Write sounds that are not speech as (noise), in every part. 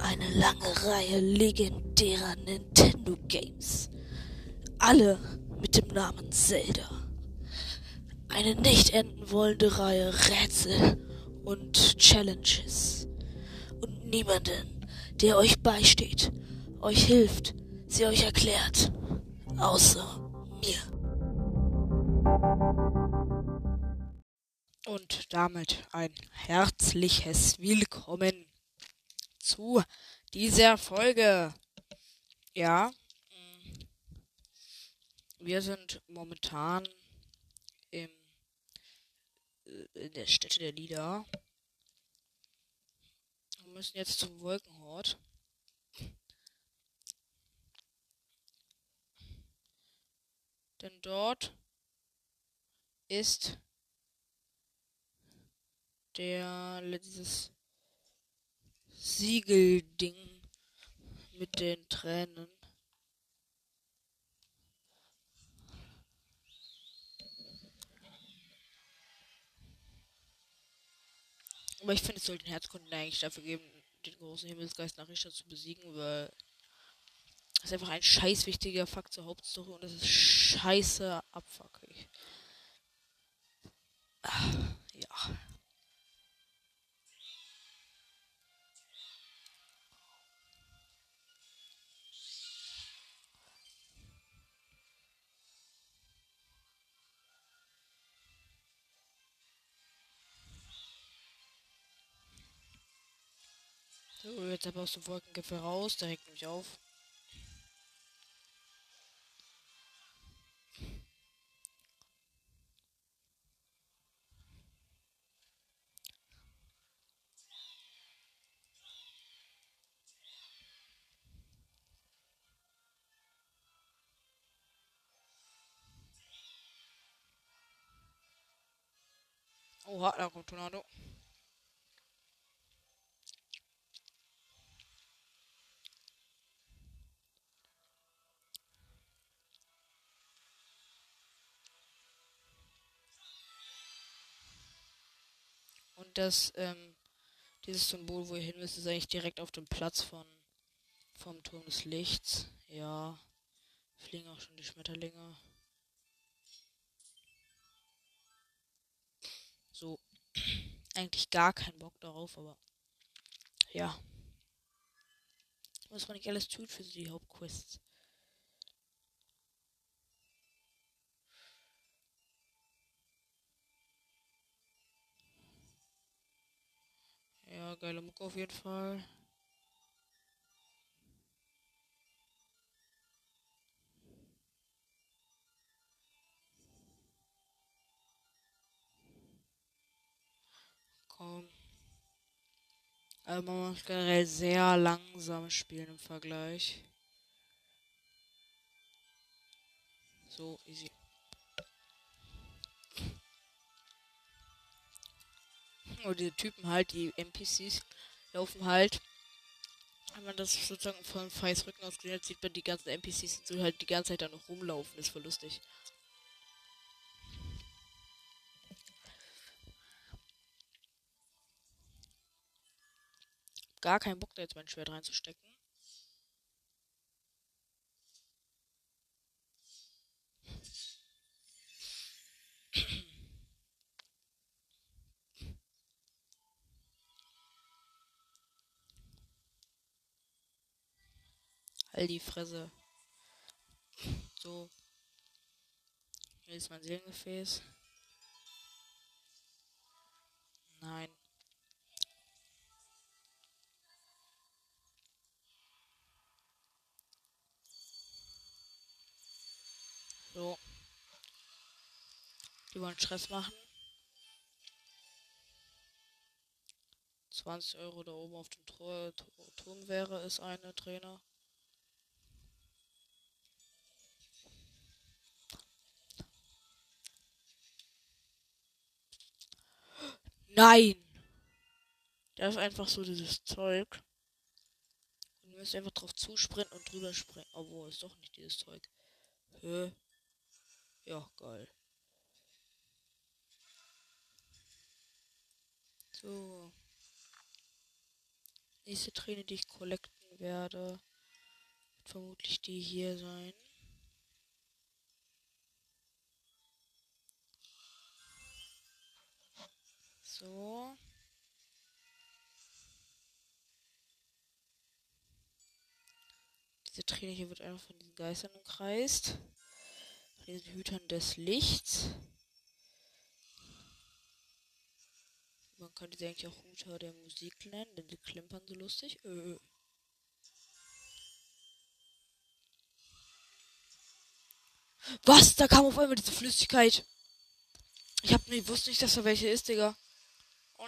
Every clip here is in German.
eine lange Reihe legendärer Nintendo Games. Alle mit dem Namen Zelda. Eine nicht enden wollende Reihe Rätsel und Challenges. Und niemanden, der euch beisteht, euch hilft, sie euch erklärt. Außer mir. Und damit ein herzliches Willkommen zu dieser Folge. Ja, wir sind momentan im, äh, in der Stätte der Lieder. Wir müssen jetzt zum Wolkenhort. Denn dort ist der dieses Siegelding mit den Tränen. Aber ich finde, es sollte den Herzkunden eigentlich dafür geben, den großen Himmelsgeist nach Richter zu besiegen, weil das ist einfach ein scheiß wichtiger Fakt zur Hauptstory und das ist scheiße abfuckig. Ja. Jetzt aber aus dem Wolkengipfel raus, der regt mich auf. Oha, da kommt Tornado. Das, ähm, dieses Symbol, wo ihr hin müsst, ist eigentlich direkt auf dem Platz von vom Turm des Lichts. Ja. Fliegen auch schon die Schmetterlinge. So. (clears throat) Eigentlich gar keinen Bock darauf, aber. Ja. Was man nicht alles tut für die Hauptquests. Ja, geile Mucke auf jeden Fall. Komm. Aber man muss generell sehr langsam spielen im Vergleich. So, easy. Und die Typen halt, die NPCs, laufen halt. Wenn man das sozusagen von Feis Rücken aus gesehen hat, sieht man die ganzen NPCs so halt die ganze Zeit da noch rumlaufen. Ist voll lustig. Gar keinen Bock, da jetzt mein Schwert reinzustecken. All die Fresse. So. Hier ist mein Seelengefäß. Nein. So. Die wollen Stress machen. 20 Euro da oben auf dem Tor Turm wäre es eine Trainer. Nein! Da ist einfach so dieses Zeug. Und ihr müsst einfach drauf zusprinten und drüber springen. Obwohl, ist doch nicht dieses Zeug. Hä? Ja, geil. So. nächste Träne, die ich collecten werde, wird vermutlich die hier sein. So. Diese Träne hier wird einfach von diesen Geistern umkreist. Von diesen Hütern des Lichts. Man könnte sie eigentlich auch Hüter der Musik nennen, denn sie klimpern so lustig. Äh. Was? Da kam auf einmal diese Flüssigkeit. Ich hab nicht, wusste nicht, dass da welche ist, Digga.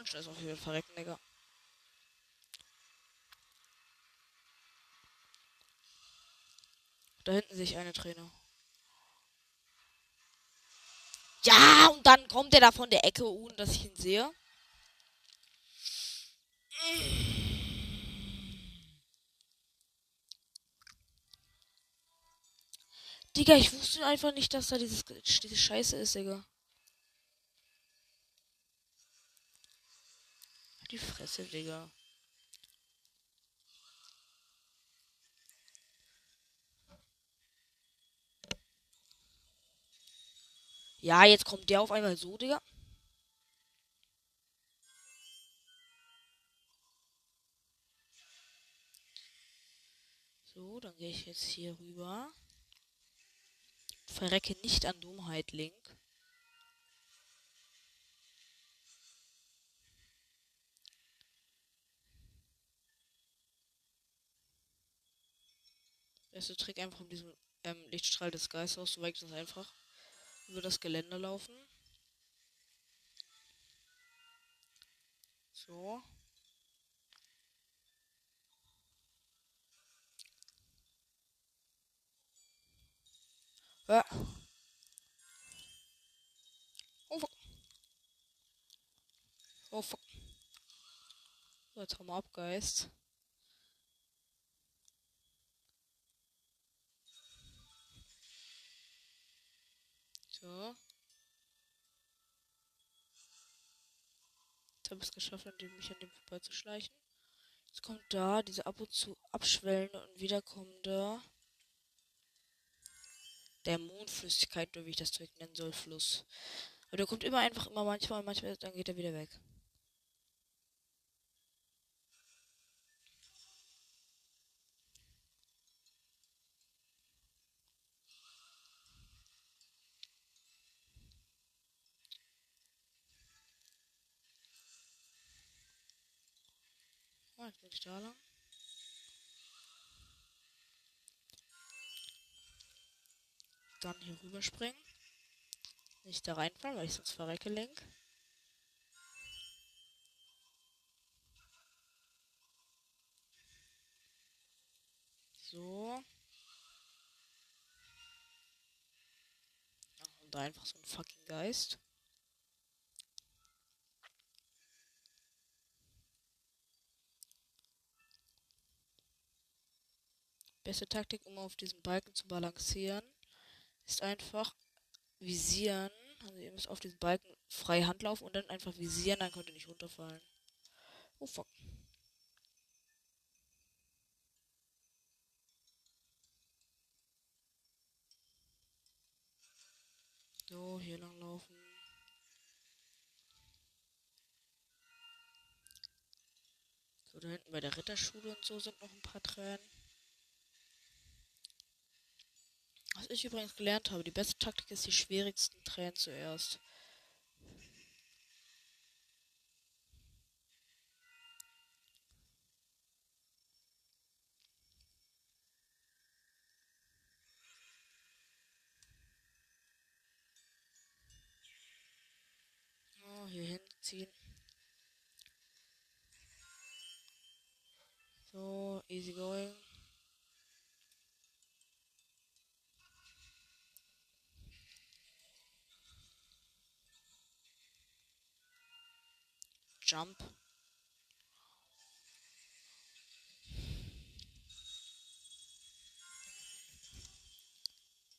Und schnell auf jeden Fall verrecken, Digga. Da hinten sehe ich eine Trainer. Ja, und dann kommt er da von der Ecke, ohne dass ich ihn sehe. Digga, ich wusste einfach nicht, dass da dieses, diese Scheiße ist, Digga. Die Fresse, Digga. Ja, jetzt kommt der auf einmal so, Digga. So, dann gehe ich jetzt hier rüber. Verrecke nicht an Dummheit, Link. Erster Trick einfach um diesen ähm, Lichtstrahl des Geistes weit das einfach über das Gelände laufen. So. Ja. Oh fuck. Oh fuck. So, jetzt haben wir abgeist. So. Jetzt habe ich es geschafft, an mich an dem vorbeizuschleichen. Jetzt kommt da diese ab und zu abschwellende und wiederkommende Dämonenflüssigkeit, oder wie ich das Zeug nennen soll, Fluss. Aber der kommt immer einfach, immer manchmal, manchmal, dann geht er wieder weg. Bin ich da lang. Dann hier rüberspringen. Nicht da reinfallen, weil ich sonst verrecke, Link. So. Und da einfach so ein fucking Geist. Beste Taktik, um auf diesem Balken zu balancieren, ist einfach visieren. Also ihr müsst auf diesen Balken frei Hand laufen und dann einfach visieren, dann könnt ihr nicht runterfallen. Oh fuck. So, hier lang laufen. So, da hinten bei der Ritterschule und so sind noch ein paar Tränen. Was ich übrigens gelernt habe, die beste Taktik ist die schwierigsten Tränen zuerst. Oh, hier hinziehen. So, easy going. Jump.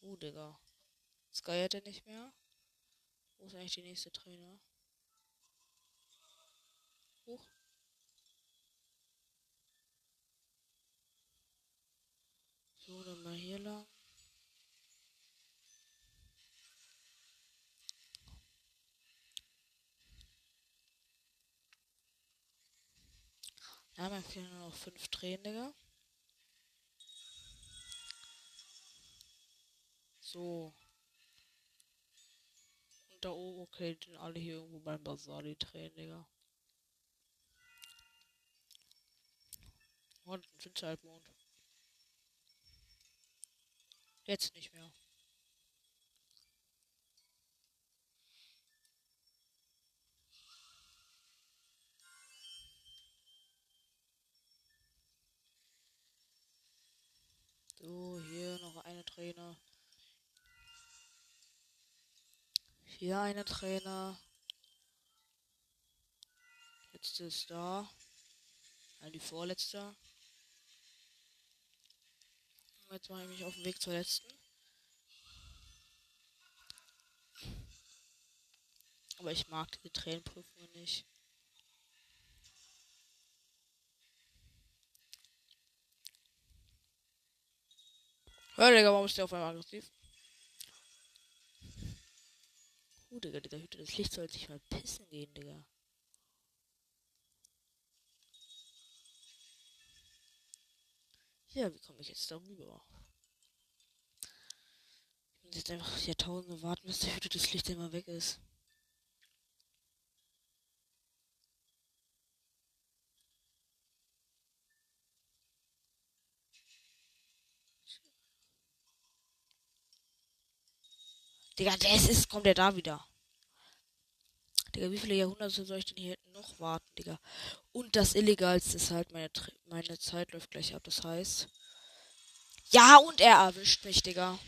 Uh, Digga. Sky hat er nicht mehr. Wo ist eigentlich die nächste Trainer? Huch. So, dann mal hier lang. Ja, mir fehlen nur noch fünf Tränen, Digga. So. Und da oben, okay, sind alle hier irgendwo beim Bazar, die Tränen, Digga. Und ein Winterhalbmond. Jetzt nicht mehr. So, hier noch eine Trainer. Hier eine Trainer. Letzte ist da. Ja, die vorletzte. Jetzt mache ich mich auf den Weg zur letzten. Aber ich mag diese Tränenprüfungen nicht. Hör, Digga, warum ist der auf einmal aggressiv? Uh, Digga, dieser Hüte das Licht soll sich mal pissen gehen, Digga. Ja, wie komme ich jetzt darüber? Ich muss jetzt einfach Jahrtausende warten, bis der Hüte das Licht immer weg ist. Digga, der ist, kommt der da wieder. Digga, wie viele Jahrhunderte soll ich denn hier noch warten, Digga? Und das Illegalste ist halt, meine, meine Zeit läuft gleich ab, das heißt. Ja, und er erwischt mich, Digga.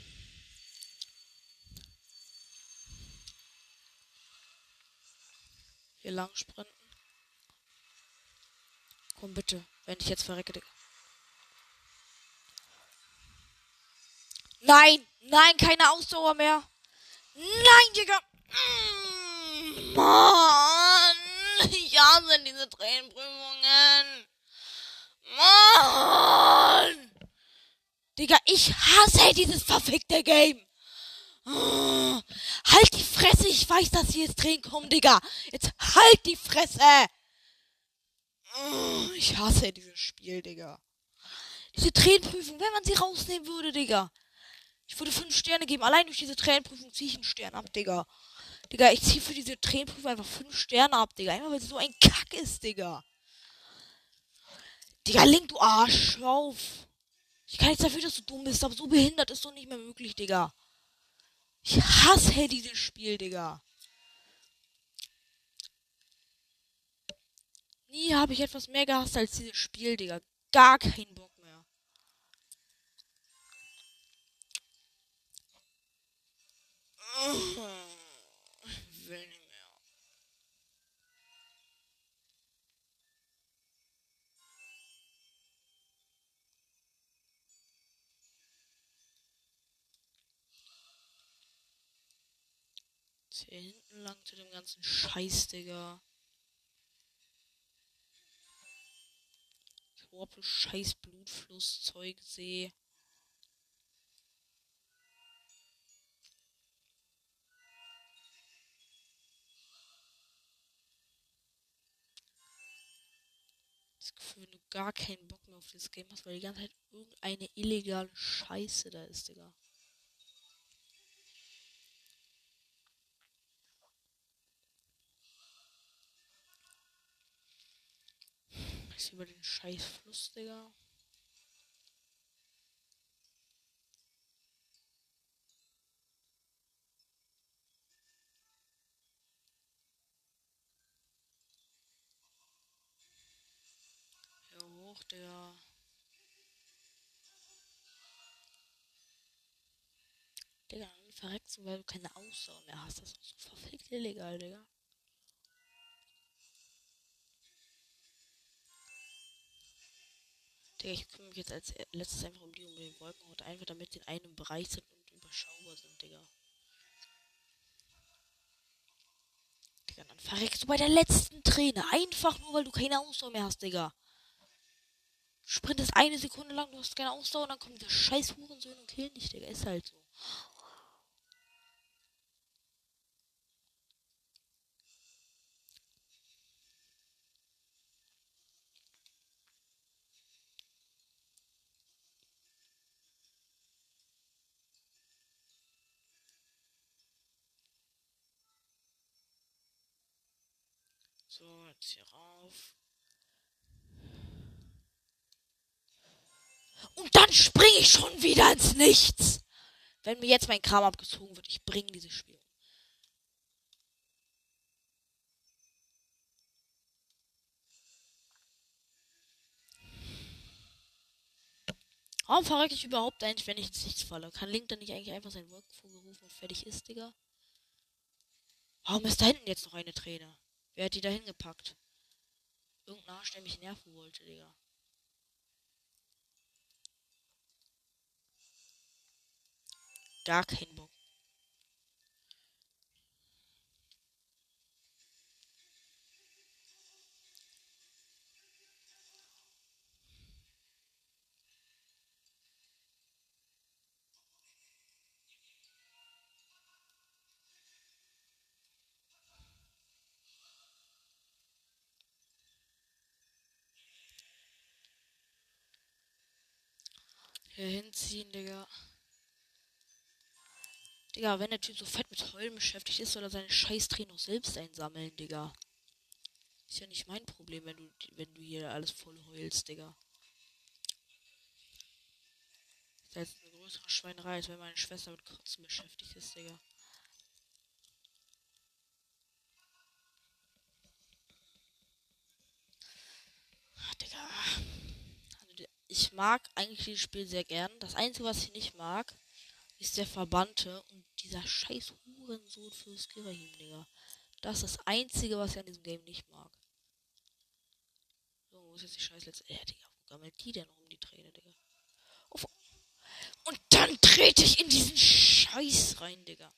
Hier lang sprinten. Komm bitte, wenn ich jetzt verrecke, Digga. Nein, nein, keine Ausdauer mehr. Nein, Digga. Mm, Mann. Ich hasse diese Tränenprüfungen. Mann. Digga, ich hasse dieses verfickte Game. Oh, halt die Fresse, ich weiß, dass hier jetzt Tränen kommen, Digga. Jetzt halt die Fresse. Oh, ich hasse dieses Spiel, Digga. Diese Tränenprüfung, wenn man sie rausnehmen würde, Digga. Ich würde fünf Sterne geben. Allein durch diese Tränenprüfung ziehe ich einen Stern ab, Digga. Digga, ich ziehe für diese Tränenprüfung einfach fünf Sterne ab, Digga. Einfach weil es so ein Kack ist, Digga. Digga, Link, du Arsch. auf. Ich kann nichts dafür, dass du dumm bist, aber so behindert ist doch nicht mehr möglich, Digga. Ich hasse dieses Spiel, Digga. Nie habe ich etwas mehr gehasst als dieses Spiel, Digga. Gar keinen Bock. Will nicht mehr. hier hinten lang zu dem ganzen Scheiß, Digga. Torpe, Scheiß Blutfluss, Zeug, wenn du gar keinen Bock mehr auf dieses Game hast, weil die ganze Zeit irgendeine illegale Scheiße da ist, Digga. Ich über den scheiß Fluss, Digga. Der. Digga, dann verreckst du, weil du keine Ausdauer mehr hast. Das ist so verfickt illegal, Digga. Digga, ich kümmere mich jetzt als letztes einfach um die um den Wolken und einfach damit in einem Bereich sind und überschaubar sind, Digga. Digga, dann verreckst du bei der letzten Träne. Einfach nur, weil du keine Ausdauer mehr hast, Digga sprintest eine Sekunde lang, du hast keine Ausdauer und dann kommt der scheiß Hurensohn und killt dich, Digga. Ist halt so. So, jetzt hier rauf. Und dann springe ich schon wieder ins Nichts. Wenn mir jetzt mein Kram abgezogen wird, ich bringe dieses Spiel. Warum verrecke ich überhaupt eigentlich, wenn ich ins Nichts falle? Kann Link dann nicht eigentlich einfach seinen Wolkenvogel rufen und fertig ist, Digga? Warum ist da hinten jetzt noch eine Träne? Wer hat die da hingepackt? Irgendein Arsch, der mich nerven wollte, Digga. Da kein Bock. Hier hinziehen, Digga. Digga, wenn der Typ so fett mit Heulen beschäftigt ist, soll er seine scheiß noch selbst einsammeln, Digga. Ist ja nicht mein Problem, wenn du, wenn du hier alles voll heulst, Digga. Ist jetzt eine größere Schweinerei, als wenn meine Schwester mit Kotzen beschäftigt ist, Digga. Ach, Digga. Also, ich mag eigentlich dieses Spiel sehr gern. Das Einzige, was ich nicht mag, ist der Verbannte und dieser scheiß Hurensohn für Skirahim, Digga. Das ist das Einzige, was ich an diesem Game nicht mag. So, wo ist jetzt die scheiß letzte. Äh, Digga, wo gammelt die denn rum, die Träne, Digga? Auf. Und dann trete ich in diesen Scheiß rein, Digga.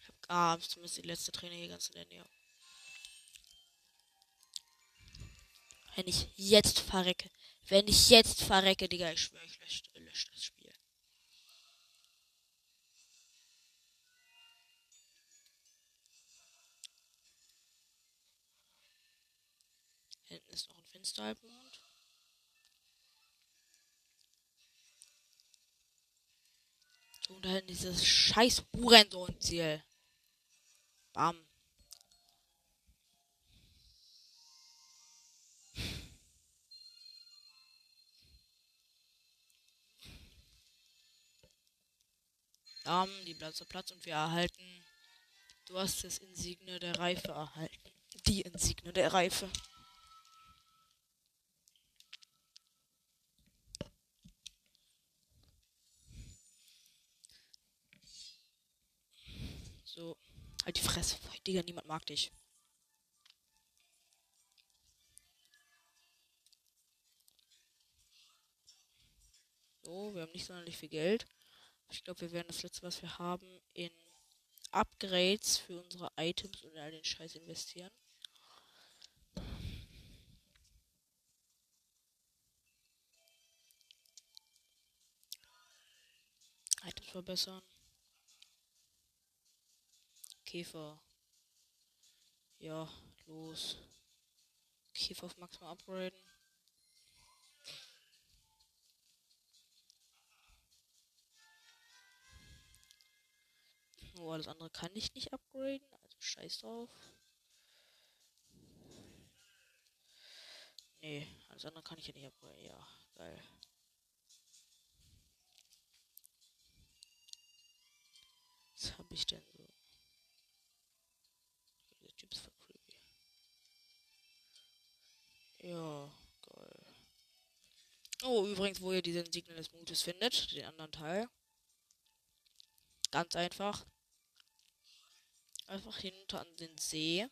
Ich hab, ah, zumindest die letzte Träne hier ganz in der Nähe. Wenn ich jetzt verrecke. Wenn ich jetzt verrecke, Digga, ich schwöre, ich lösche lösch das Spiel. Ist ein Finsterhalbmond. Und da hinten dieses scheiß Hurensohn-Ziel. Bam. Bam, die Platz Platz und wir erhalten. Du hast das Insigne der Reife erhalten. Die Insigne der Reife. So. Halt die Fresse. Digga, niemand mag dich. So, wir haben nicht sonderlich viel Geld. Ich glaube, wir werden das letzte, was wir haben, in Upgrades für unsere Items und all den Scheiß investieren. Items verbessern. Käfer. Ja, los. Käfer auf Max mal upgraden. Oh, alles andere kann ich nicht upgraden, also scheiß drauf. Nee, alles andere kann ich ja nicht upgraden. Ja, geil. Was habe ich denn so? Typ ist voll creepy. Ja, geil. Oh, übrigens, wo ihr diesen Signal des Mutes findet, den anderen Teil. Ganz einfach. Einfach hinter an den See.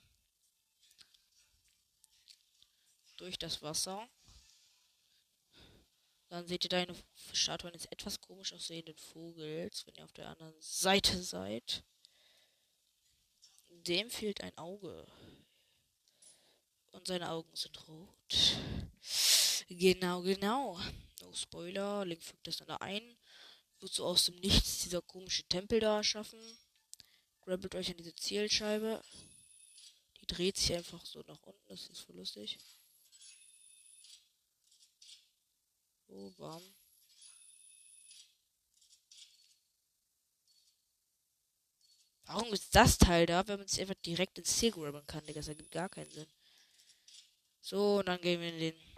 Durch das Wasser. Dann seht ihr da eine Statue eines etwas komisch aussehenden Vogels, wenn ihr auf der anderen Seite seid. Dem fehlt ein Auge. Und seine Augen sind rot. Genau, genau. No Spoiler. Link fügt das dann da ein. Wird so aus dem Nichts dieser komische Tempel da schaffen. Grabbelt euch an diese Zielscheibe. Die dreht sich einfach so nach unten. Das ist voll lustig. Oh, bam. Warum ist das Teil da, wenn man sich einfach direkt ins Ziel grabben kann, Digga? Das ergibt gar keinen Sinn. So, und dann gehen wir in den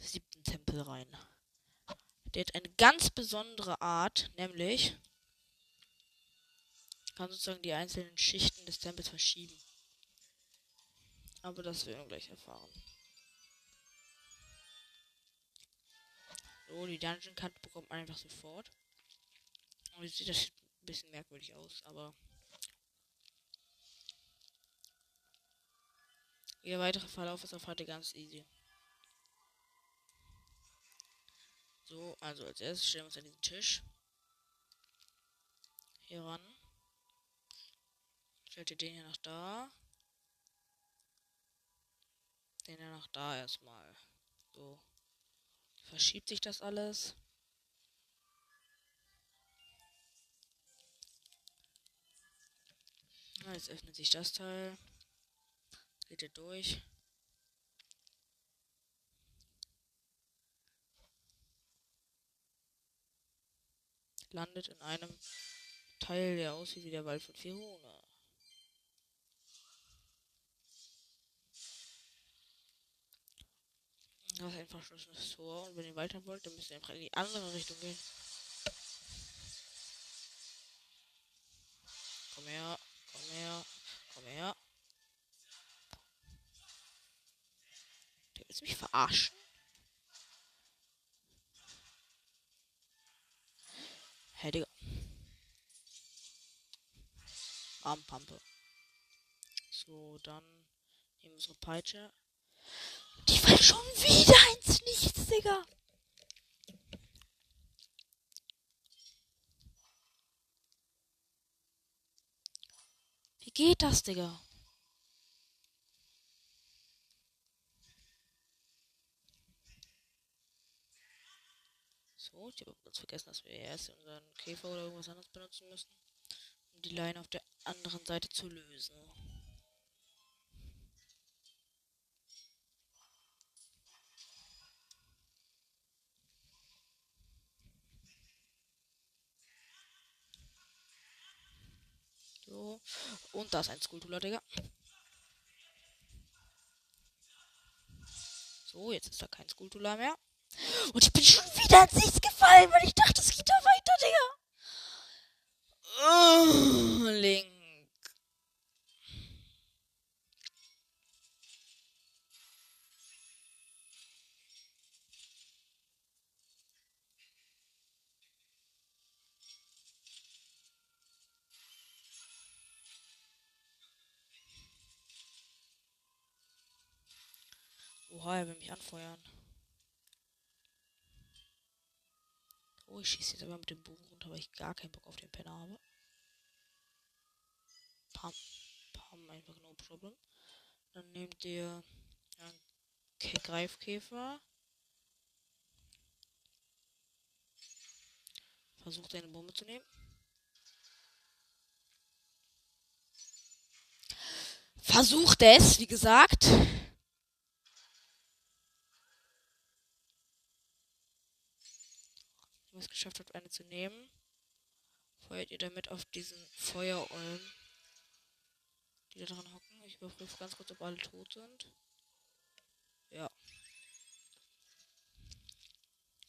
siebten Tempel rein. Der hat eine ganz besondere Art, nämlich kann sozusagen die einzelnen Schichten des Tempels verschieben. Aber das werden wir gleich erfahren. So, die Dungeon-Karte bekommt man einfach sofort. Und sieht das ein bisschen merkwürdig aus, aber. Ihr weiterer Verlauf ist auf heute ganz easy. So, also als erstes stellen wir uns an diesen Tisch. Hier ran. Stellt ihr den hier nach da. Den hier nach da erstmal. So. Verschiebt sich das alles. Jetzt öffnet sich das Teil. Ihr durch. Landet in einem Teil, der aussieht wie der Wald von Fiona. Das ist ein verschlossenes Tor und wenn ihr weiter wollt, dann müsst ihr einfach in die andere Richtung gehen. Komm her, Mich verarschen. Hey, Digga. Armpampe. So, dann nehmen wir unsere Peitsche. Die fällt schon wieder ins Nichts, Digga. Wie geht das, Digga? So, ich habe ganz vergessen, dass wir erst unseren Käfer oder irgendwas anderes benutzen müssen, um die Leine auf der anderen Seite zu lösen. So. Und da ist ein Skulptur, Digga. So, jetzt ist da kein Skulptur mehr. Und ich bin schon wieder ins Nichts gefallen, weil ich dachte, es geht da weiter, Digga. Oh, Link. Oha, er will mich anfeuern. Oh, ich schieße jetzt aber mit dem Bogen runter, weil ich gar keinen Bock auf den Penner habe. Pam. Pam, einfach no problem. Dann nehmt ihr einen Greifkäfer. Versucht eine Bombe zu nehmen. Versucht es, wie gesagt. Wenn es geschafft habt, eine zu nehmen, feuert ihr damit auf diesen Feuerolm, die da dran hocken. Ich überprüfe ganz kurz, ob alle tot sind. Ja.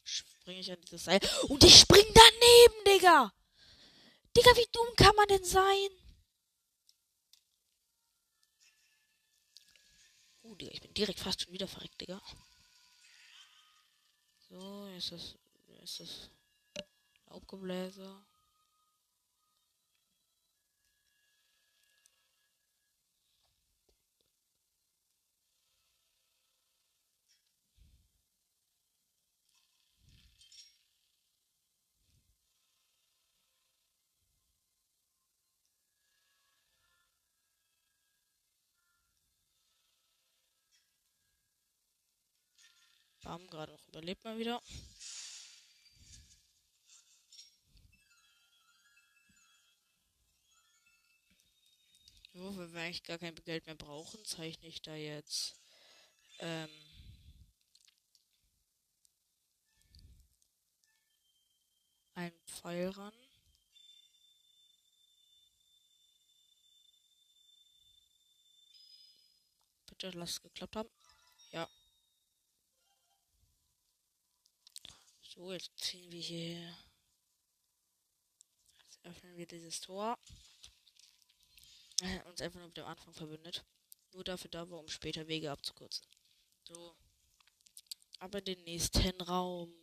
Springe ich an dieses Seil. Und ich spring daneben, Digga! Digga, wie dumm kann man denn sein? Uh, Digga, ich bin direkt fast schon wieder verreckt, Digga. So, ist das. Ist das. Laubgebläse. Bam, gerade noch überlebt mal wieder. So, wenn wir eigentlich gar kein Geld mehr brauchen, zeichne ich da jetzt. Ähm, einen Pfeil ran. Bitte lass es geklappt haben. Ja. So, jetzt ziehen wir hier. Jetzt öffnen wir dieses Tor. Äh, uns einfach nur mit dem Anfang verbündet. Nur dafür da war, um später Wege abzukürzen. So. Aber den nächsten Raum.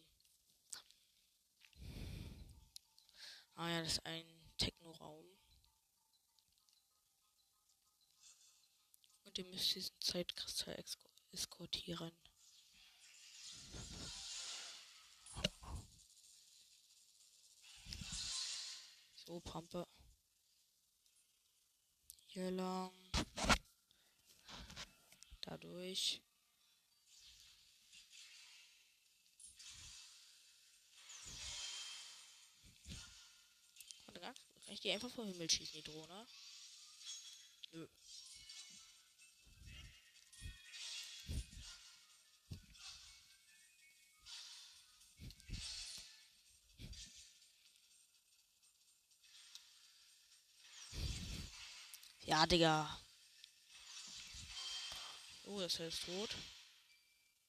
Ah ja, das ist ein Techno-Raum. Und ihr müsst diesen Zeitkristall eskortieren. So, Pampe. Hier lang. Dadurch. Kann ich die einfach vom Himmel schießen, die Drohne? Nö. Ja, Digga. Oh, das ist tot.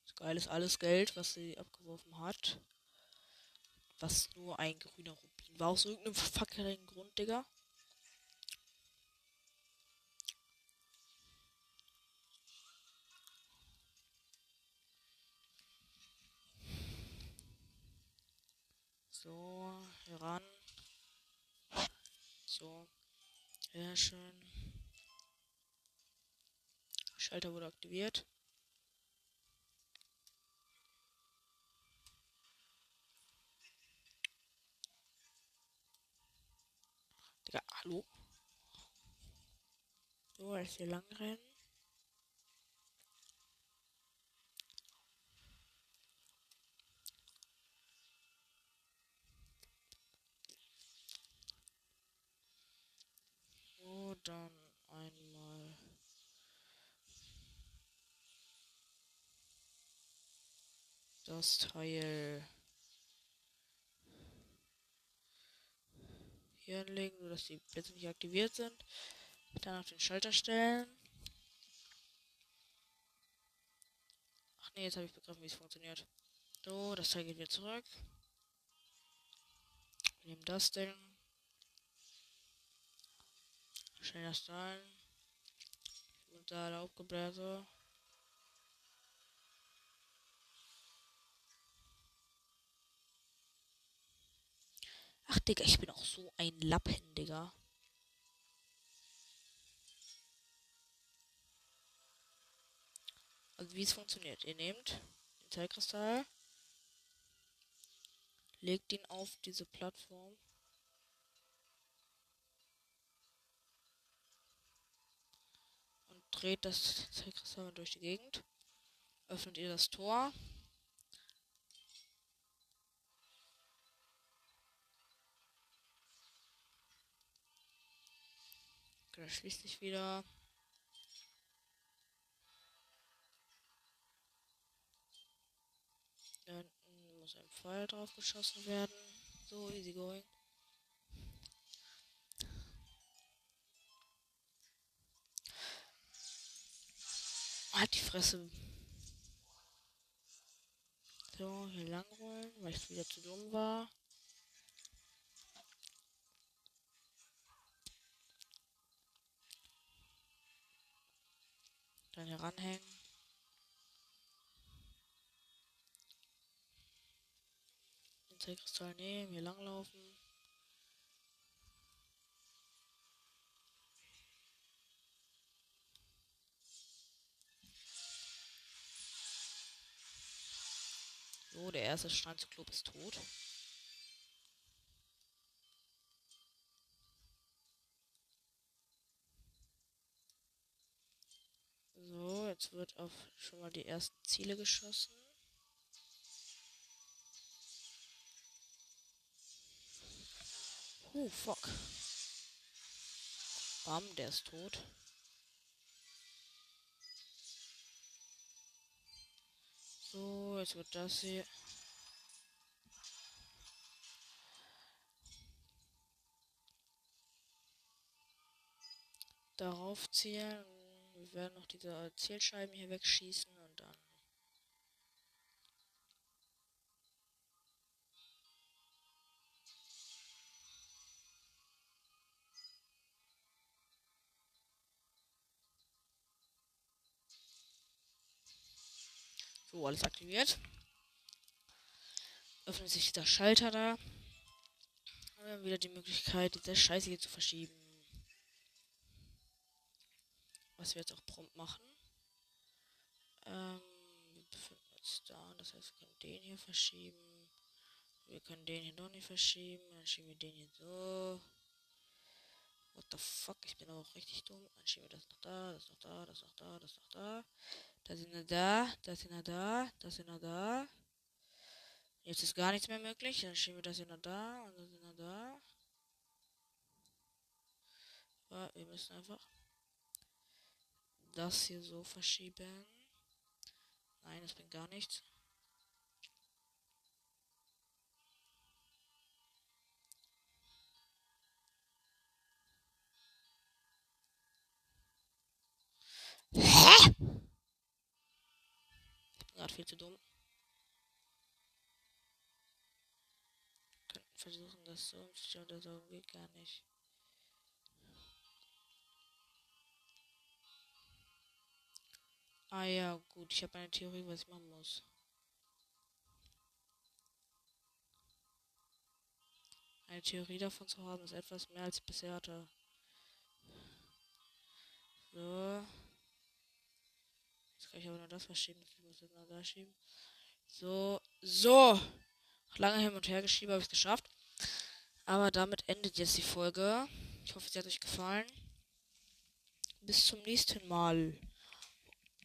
Das geil ist alles Geld, was sie abgeworfen hat. Was nur ein grüner Rubin war aus irgendeinem fucking Grund, Digga. So, heran. So. Sehr schön. Schalter wurde aktiviert. Digga, hallo? So, jetzt hier lang rennen. So, dann einmal das Teil hier anlegen, sodass die Blitze nicht aktiviert sind. Dann auf den Schalter stellen. Ach nee, jetzt habe ich begriffen, wie es funktioniert. So, das Teil geht wieder zurück. Wir nehmen das Ding. Stellen das da ein. Und da Laubgebläse. Ach, Digga, ich bin auch so ein Lappen, Digga. Also wie es funktioniert. Ihr nehmt den Teilkristall, legt ihn auf diese Plattform. Und dreht das Teilkristall durch die Gegend. Öffnet ihr das Tor. Da schließt sich wieder. Da hinten muss ein Pfeil drauf geschossen werden. So, easy going. Halt die Fresse. So, hier lang rollen, weil ich wieder zu dumm war. Dann hier ranhängen. Den Zellkristall nehmen, hier langlaufen. So, der erste Steinzyklop ist tot. Jetzt wird auf schon mal die ersten Ziele geschossen. Uh, fuck. Bam, der ist tot. So, jetzt wird das hier. Darauf zielen. Wir werden noch diese Zielscheiben hier wegschießen und dann. So, alles aktiviert. Öffnet sich der Schalter da. Wir haben wieder die Möglichkeit, diese Scheiße hier zu verschieben. Was wir jetzt auch prompt machen. Ähm, wir befinden uns da. Das heißt, wir können den hier verschieben. Wir können den hier noch nicht verschieben. Dann schieben wir den hier so. What the fuck? Ich bin aber auch richtig dumm. Dann schieben wir das noch da, das noch da, das noch da, das noch da. Da sind wir da, da sind wir da, da sind wir da. Jetzt ist gar nichts mehr möglich. Dann schieben wir das hier noch da und dann sind wir da. Aber wir müssen einfach das hier so verschieben. Nein, das bringt gar nichts. Hä? Ich bin gerade viel zu dumm. Könnten versuchen, das so umzustellen, das geht gar nicht. Ah ja, gut, ich habe eine Theorie, was ich machen muss. Eine Theorie davon zu haben, ist etwas mehr als bisher hatte. So. Jetzt kann ich aber nur das verschieben. Ich muss jetzt mal da schieben. So. So. Lange hin und her geschrieben habe ich es geschafft. Aber damit endet jetzt die Folge. Ich hoffe, sie hat euch gefallen. Bis zum nächsten Mal.